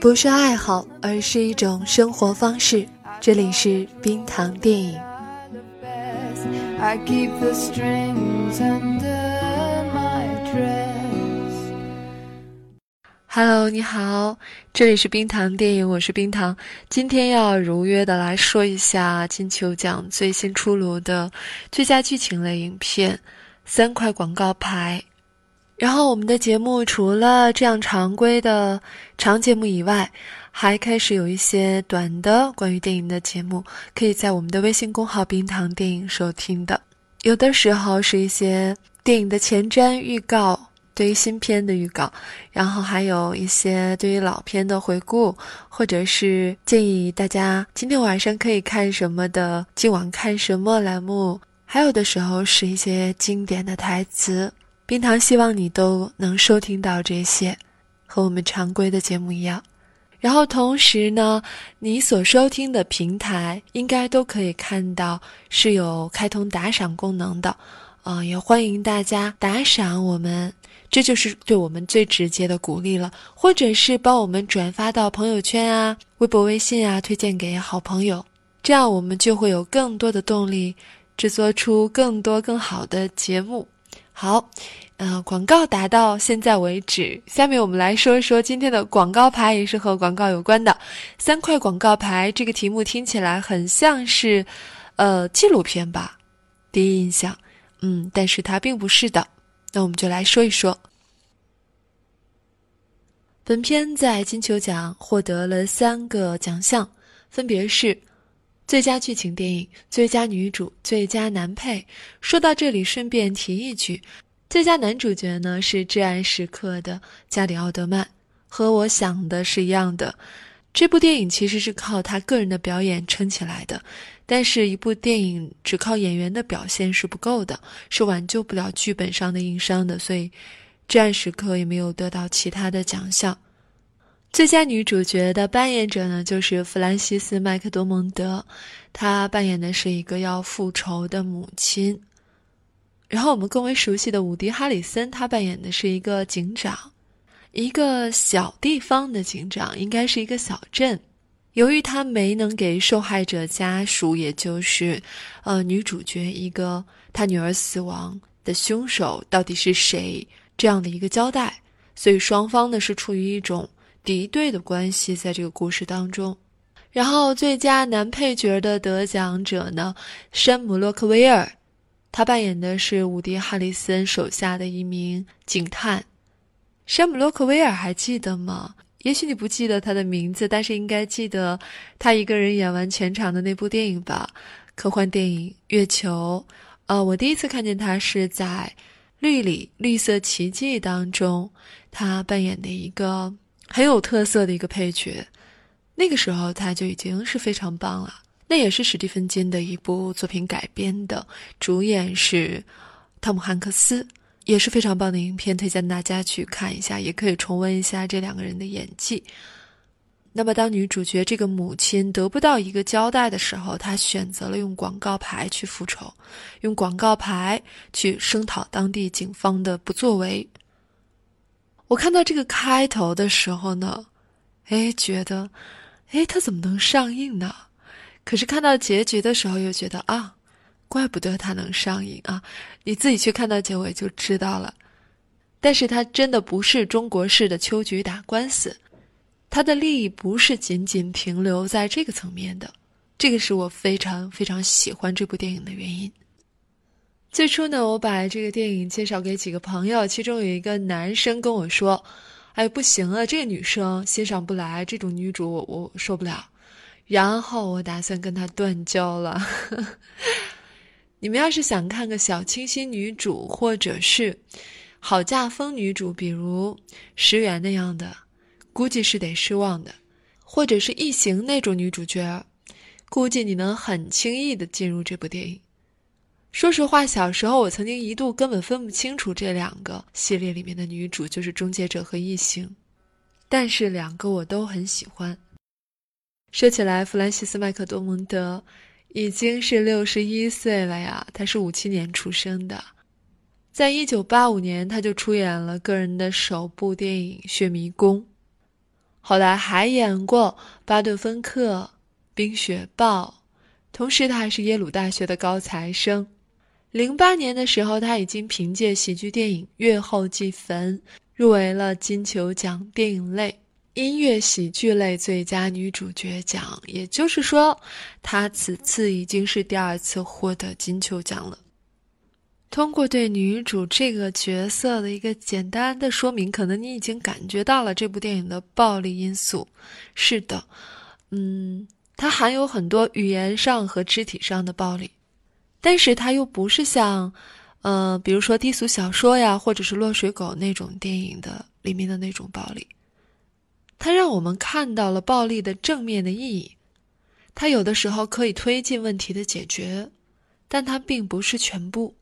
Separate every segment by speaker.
Speaker 1: 不是爱好，而是一种生活方式。这里是冰糖电影。Hello，你好，这里是冰糖电影，我是冰糖。今天要如约的来说一下金球奖最新出炉的最佳剧情类影片《三块广告牌》。然后我们的节目除了这样常规的长节目以外，还开始有一些短的关于电影的节目，可以在我们的微信公号“冰糖电影”收听的。有的时候是一些电影的前瞻预告。对于新片的预告，然后还有一些对于老片的回顾，或者是建议大家今天晚上可以看什么的今晚看什么栏目，还有的时候是一些经典的台词。冰糖希望你都能收听到这些，和我们常规的节目一样。然后同时呢，你所收听的平台应该都可以看到是有开通打赏功能的，啊，也欢迎大家打赏我们。这就是对我们最直接的鼓励了，或者是帮我们转发到朋友圈啊、微博、微信啊，推荐给好朋友，这样我们就会有更多的动力，制作出更多更好的节目。好，呃，广告达到现在为止，下面我们来说一说今天的广告牌，也是和广告有关的。三块广告牌这个题目听起来很像是，呃，纪录片吧？第一印象，嗯，但是它并不是的。那我们就来说一说，本片在金球奖获得了三个奖项，分别是最佳剧情电影、最佳女主、最佳男配。说到这里，顺便提一句，最佳男主角呢是《至暗时刻》的加里奥德曼，和我想的是一样的。这部电影其实是靠他个人的表演撑起来的，但是，一部电影只靠演员的表现是不够的，是挽救不了剧本上的硬伤的。所以，《至暗时刻》也没有得到其他的奖项。最佳女主角的扮演者呢，就是弗兰西斯·麦克多蒙德，她扮演的是一个要复仇的母亲。然后，我们更为熟悉的伍迪·哈里森，他扮演的是一个警长。一个小地方的警长，应该是一个小镇。由于他没能给受害者家属，也就是呃女主角一个他女儿死亡的凶手到底是谁这样的一个交代，所以双方呢是处于一种敌对的关系，在这个故事当中。然后最佳男配角的得奖者呢，山姆洛克威尔，他扮演的是伍迪哈里森手下的一名警探。山姆·洛克威尔还记得吗？也许你不记得他的名字，但是应该记得他一个人演完全场的那部电影吧？科幻电影《月球》。呃，我第一次看见他是在《绿里绿色奇迹》当中，他扮演的一个很有特色的一个配角。那个时候他就已经是非常棒了。那也是史蒂芬金的一部作品改编的，主演是汤姆·汉克斯。也是非常棒的影片，推荐大家去看一下，也可以重温一下这两个人的演技。那么，当女主角这个母亲得不到一个交代的时候，她选择了用广告牌去复仇，用广告牌去声讨当地警方的不作为。我看到这个开头的时候呢，哎，觉得，哎，它怎么能上映呢？可是看到结局的时候，又觉得啊。怪不得它能上映啊！你自己去看到结尾就知道了。但是它真的不是中国式的秋菊打官司，它的利益不是仅仅停留在这个层面的。这个是我非常非常喜欢这部电影的原因。最初呢，我把这个电影介绍给几个朋友，其中有一个男生跟我说：“哎，不行啊，这个女生欣赏不来，这种女主我我受不了。”然后我打算跟他断交了。你们要是想看个小清新女主，或者是好嫁风女主，比如石原那样的，估计是得失望的；或者是异形那种女主角，估计你能很轻易的进入这部电影。说实话，小时候我曾经一度根本分不清楚这两个系列里面的女主就是终结者和异形，但是两个我都很喜欢。说起来，弗兰西斯·麦克多蒙德。已经是六十一岁了呀，他是五七年出生的，在一九八五年他就出演了个人的首部电影《血迷宫》，后来还演过《巴顿芬克》《冰雪暴》，同时他还是耶鲁大学的高材生。零八年的时候，他已经凭借喜剧电影《月后祭坟》入围了金球奖电影类。音乐喜剧类最佳女主角奖，也就是说，她此次已经是第二次获得金球奖了。通过对女主这个角色的一个简单的说明，可能你已经感觉到了这部电影的暴力因素。是的，嗯，它含有很多语言上和肢体上的暴力，但是它又不是像，呃，比如说低俗小说呀，或者是落水狗那种电影的里面的那种暴力。它让我们看到了暴力的正面的意义，它有的时候可以推进问题的解决，但它并不是全部。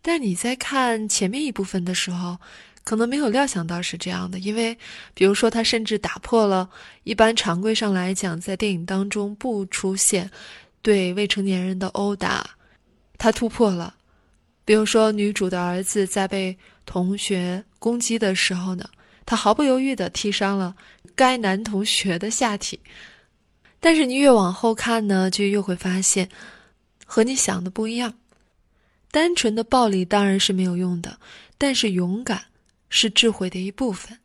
Speaker 1: 但你在看前面一部分的时候，可能没有料想到是这样的，因为比如说，它甚至打破了一般常规上来讲在电影当中不出现对未成年人的殴打，他突破了。比如说，女主的儿子在被同学攻击的时候呢。他毫不犹豫地踢伤了该男同学的下体，但是你越往后看呢，就越会发现和你想的不一样。单纯的暴力当然是没有用的，但是勇敢是智慧的一部分。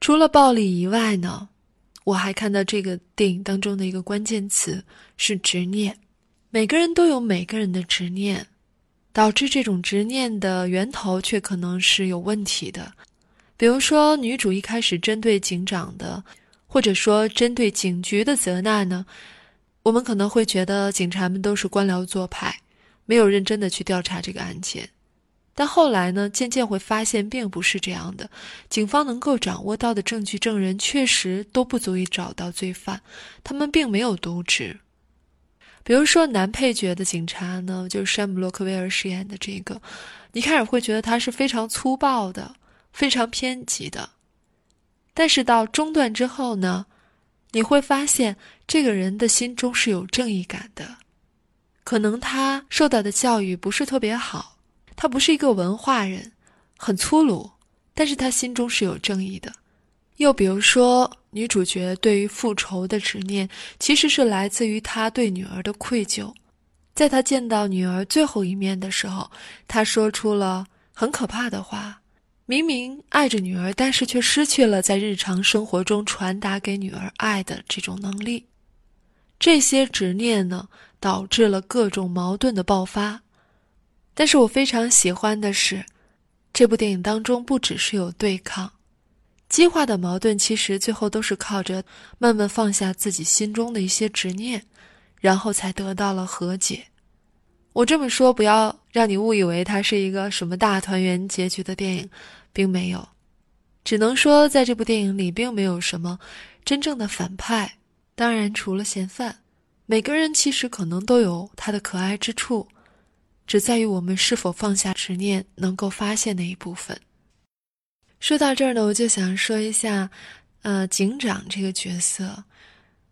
Speaker 1: 除了暴力以外呢，我还看到这个电影当中的一个关键词是执念。每个人都有每个人的执念，导致这种执念的源头却可能是有问题的。比如说，女主一开始针对警长的，或者说针对警局的责难呢，我们可能会觉得警察们都是官僚做派，没有认真的去调查这个案件。但后来呢，渐渐会发现并不是这样的，警方能够掌握到的证据、证人确实都不足以找到罪犯，他们并没有渎职。比如说男配角的警察呢，就是山姆·洛克威尔饰演的这个，你开始会觉得他是非常粗暴的。非常偏激的，但是到中段之后呢，你会发现这个人的心中是有正义感的。可能他受到的教育不是特别好，他不是一个文化人，很粗鲁，但是他心中是有正义的。又比如说，女主角对于复仇的执念，其实是来自于她对女儿的愧疚。在她见到女儿最后一面的时候，她说出了很可怕的话。明明爱着女儿，但是却失去了在日常生活中传达给女儿爱的这种能力。这些执念呢，导致了各种矛盾的爆发。但是我非常喜欢的是，这部电影当中不只是有对抗，激化的矛盾其实最后都是靠着慢慢放下自己心中的一些执念，然后才得到了和解。我这么说，不要让你误以为它是一个什么大团圆结局的电影。并没有，只能说在这部电影里并没有什么真正的反派。当然，除了嫌犯，每个人其实可能都有他的可爱之处，只在于我们是否放下执念，能够发现那一部分。说到这儿呢，我就想说一下，呃，警长这个角色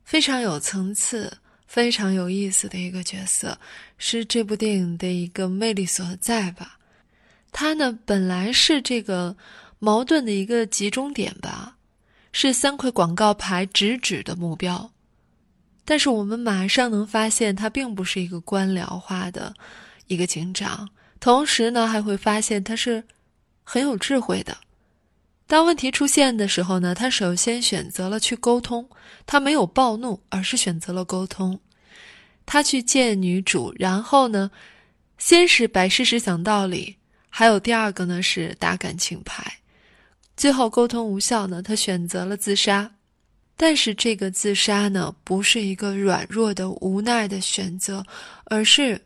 Speaker 1: 非常有层次、非常有意思的一个角色，是这部电影的一个魅力所在吧。他呢，本来是这个矛盾的一个集中点吧，是三块广告牌直指的目标。但是我们马上能发现，他并不是一个官僚化的一个警长。同时呢，还会发现他是很有智慧的。当问题出现的时候呢，他首先选择了去沟通，他没有暴怒，而是选择了沟通。他去见女主，然后呢，先是摆事实讲道理。还有第二个呢，是打感情牌，最后沟通无效呢，他选择了自杀。但是这个自杀呢，不是一个软弱的无奈的选择，而是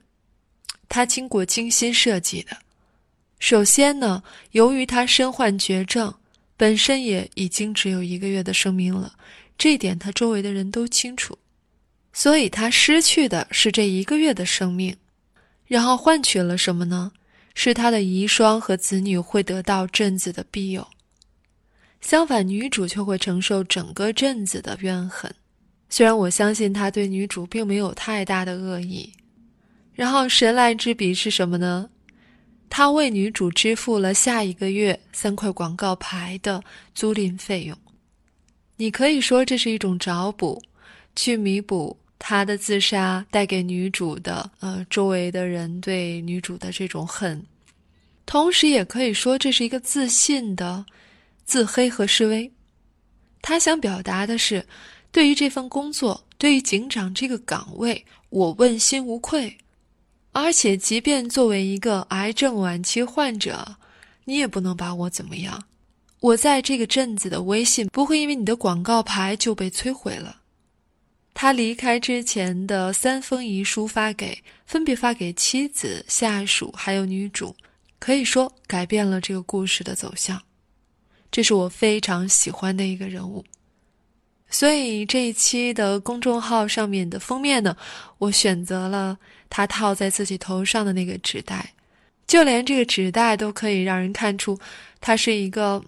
Speaker 1: 他经过精心设计的。首先呢，由于他身患绝症，本身也已经只有一个月的生命了，这点他周围的人都清楚，所以他失去的是这一个月的生命，然后换取了什么呢？是他的遗孀和子女会得到镇子的庇佑，相反，女主却会承受整个镇子的怨恨。虽然我相信他对女主并没有太大的恶意。然后神来之笔是什么呢？他为女主支付了下一个月三块广告牌的租赁费用。你可以说这是一种找补，去弥补他的自杀带给女主的呃周围的人对女主的这种恨，同时也可以说这是一个自信的自黑和示威。他想表达的是，对于这份工作，对于警长这个岗位，我问心无愧。而且，即便作为一个癌症晚期患者，你也不能把我怎么样。我在这个镇子的威信不会因为你的广告牌就被摧毁了。他离开之前的三封遗书发给，分别发给妻子、下属还有女主，可以说改变了这个故事的走向。这是我非常喜欢的一个人物。所以这一期的公众号上面的封面呢，我选择了他套在自己头上的那个纸袋，就连这个纸袋都可以让人看出他是一个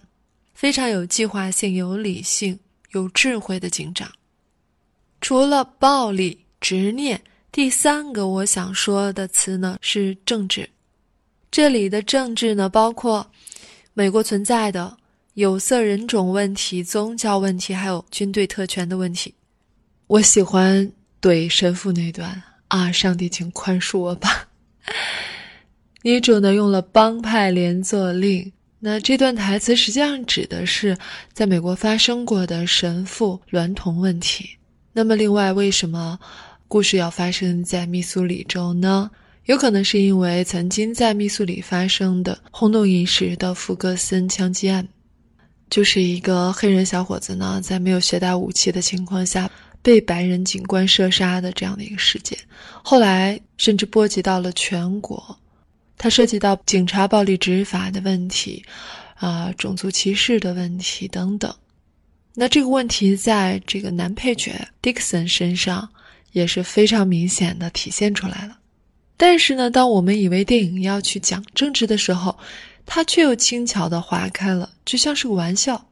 Speaker 1: 非常有计划性、有理性、有智慧的警长。除了暴力、执念，第三个我想说的词呢是政治。这里的政治呢，包括美国存在的。有色人种问题、宗教问题，还有军队特权的问题，我喜欢怼神父那段啊！上帝，请宽恕我吧。女主呢用了帮派连坐令，那这段台词实际上指的是在美国发生过的神父娈童问题。那么，另外为什么故事要发生在密苏里州呢？有可能是因为曾经在密苏里发生的轰动一时的福格森枪击案。就是一个黑人小伙子呢，在没有携带武器的情况下被白人警官射杀的这样的一个事件，后来甚至波及到了全国。它涉及到警察暴力执法的问题，啊，种族歧视的问题等等。那这个问题在这个男配角 Dixon 身上也是非常明显的体现出来了。但是呢，当我们以为电影要去讲政治的时候，他却又轻巧的划开了，就像是个玩笑。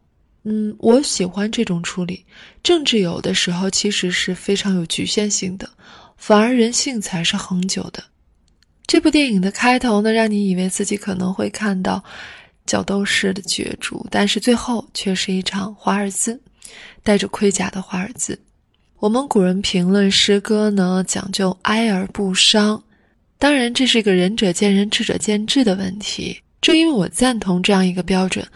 Speaker 1: 嗯，我喜欢这种处理。政治有的时候其实是非常有局限性的，反而人性才是恒久的。这部电影的开头呢，让你以为自己可能会看到角斗士的角逐，但是最后却是一场华尔兹，带着盔甲的华尔兹。我们古人评论诗歌呢，讲究哀而不伤。当然，这是一个仁者见仁，智者见智的问题。正因为我赞同这样一个标准，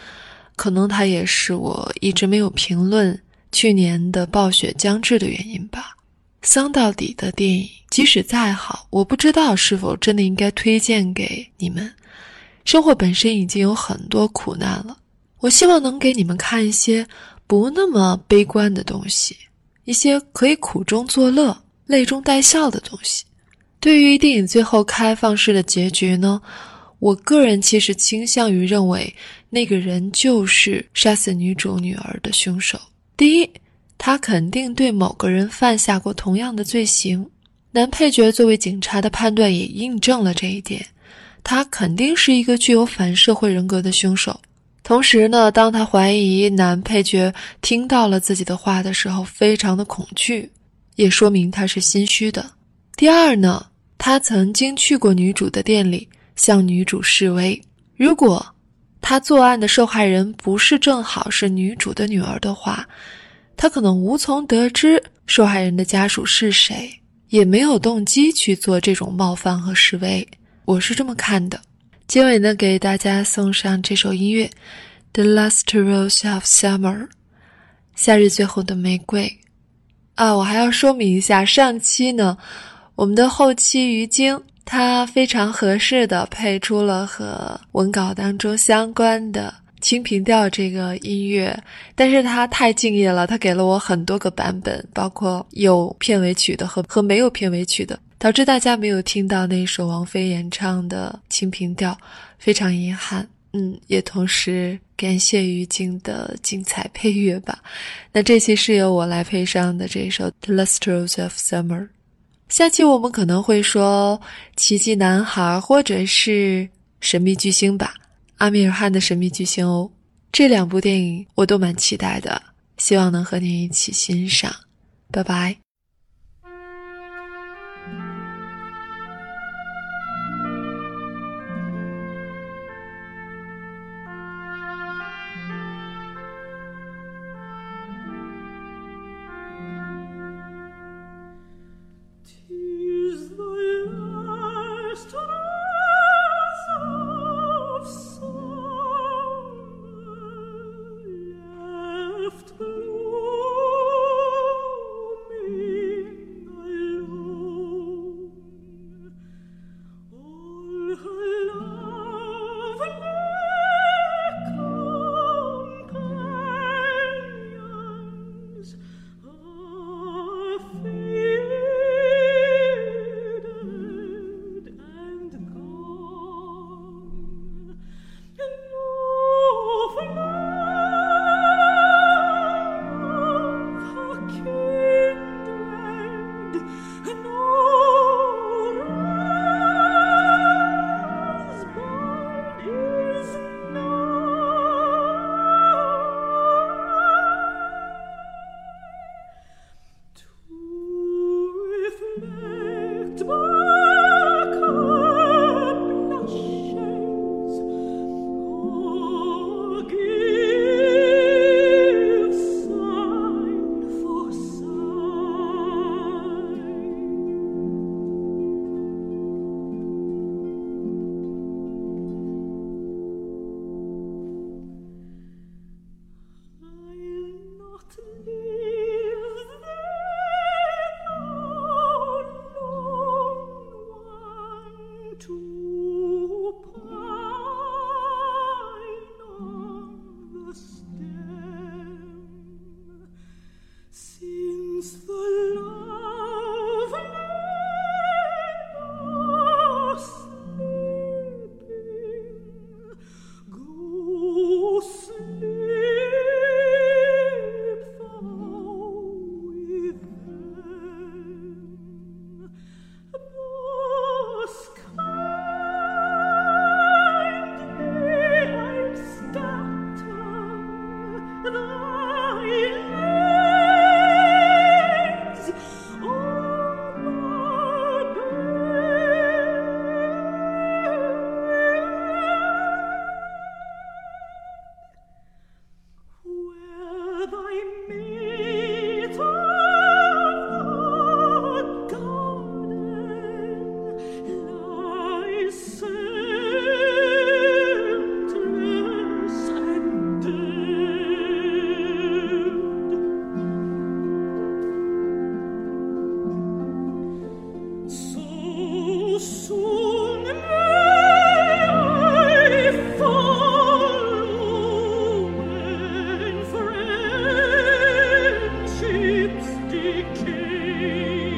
Speaker 1: 可能它也是我一直没有评论去年的《暴雪将至》的原因吧。丧到底的电影，即使再好，我不知道是否真的应该推荐给你们。生活本身已经有很多苦难了，我希望能给你们看一些不那么悲观的东西，一些可以苦中作乐、泪中带笑的东西。对于电影最后开放式的结局呢？我个人其实倾向于认为，那个人就是杀死女主女儿的凶手。第一，他肯定对某个人犯下过同样的罪行。男配角作为警察的判断也印证了这一点，他肯定是一个具有反社会人格的凶手。同时呢，当他怀疑男配角听到了自己的话的时候，非常的恐惧，也说明他是心虚的。第二呢，他曾经去过女主的店里。向女主示威。如果他作案的受害人不是正好是女主的女儿的话，他可能无从得知受害人的家属是谁，也没有动机去做这种冒犯和示威。我是这么看的。结尾呢，给大家送上这首音乐，《The Last Rose of Summer》，夏日最后的玫瑰。啊，我还要说明一下，上期呢，我们的后期于晶。他非常合适的配出了和文稿当中相关的《清平调》这个音乐，但是他太敬业了，他给了我很多个版本，包括有片尾曲的和和没有片尾曲的，导致大家没有听到那首王菲演唱的《清平调》，非常遗憾。嗯，也同时感谢于静的精彩配乐吧。那这期是由我来配上的这首《The Last Rose of Summer》。下期我们可能会说《奇迹男孩》或者是《神秘巨星》吧，阿米尔汗的《神秘巨星》哦。这两部电影我都蛮期待的，希望能和您一起欣赏。拜拜。see.